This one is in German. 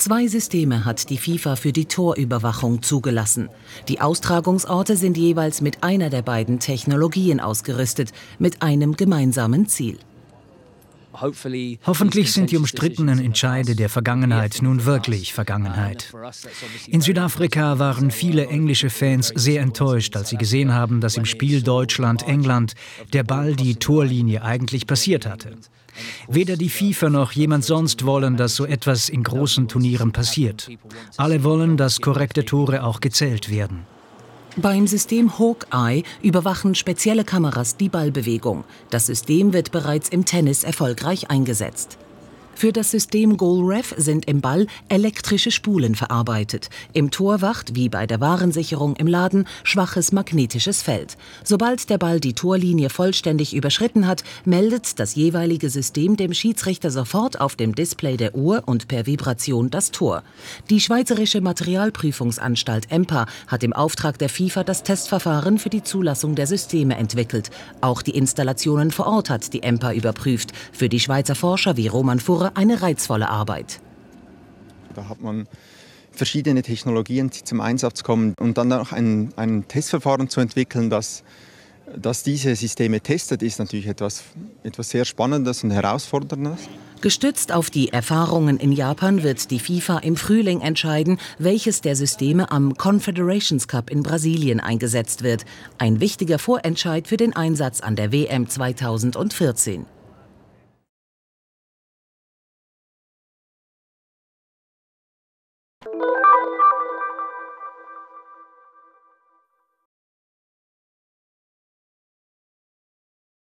Zwei Systeme hat die FIFA für die Torüberwachung zugelassen. Die Austragungsorte sind jeweils mit einer der beiden Technologien ausgerüstet, mit einem gemeinsamen Ziel. Hoffentlich sind die umstrittenen Entscheide der Vergangenheit nun wirklich Vergangenheit. In Südafrika waren viele englische Fans sehr enttäuscht, als sie gesehen haben, dass im Spiel Deutschland-England der Ball die Torlinie eigentlich passiert hatte. Weder die FIFA noch jemand sonst wollen, dass so etwas in großen Turnieren passiert. Alle wollen, dass korrekte Tore auch gezählt werden. Beim System Hawkeye überwachen spezielle Kameras die Ballbewegung. Das System wird bereits im Tennis erfolgreich eingesetzt. Für das System GoalRef sind im Ball elektrische Spulen verarbeitet. Im Tor wacht, wie bei der Warensicherung im Laden, schwaches magnetisches Feld. Sobald der Ball die Torlinie vollständig überschritten hat, meldet das jeweilige System dem Schiedsrichter sofort auf dem Display der Uhr und per Vibration das Tor. Die Schweizerische Materialprüfungsanstalt EMPA hat im Auftrag der FIFA das Testverfahren für die Zulassung der Systeme entwickelt. Auch die Installationen vor Ort hat die EMPA überprüft. Für die Schweizer Forscher wie Roman Furrer eine reizvolle Arbeit. Da hat man verschiedene Technologien, die zum Einsatz kommen und dann noch ein, ein Testverfahren zu entwickeln, das, das diese Systeme testet, ist natürlich etwas, etwas sehr Spannendes und Herausforderndes. Gestützt auf die Erfahrungen in Japan wird die FIFA im Frühling entscheiden, welches der Systeme am Confederations Cup in Brasilien eingesetzt wird. Ein wichtiger Vorentscheid für den Einsatz an der WM 2014. you.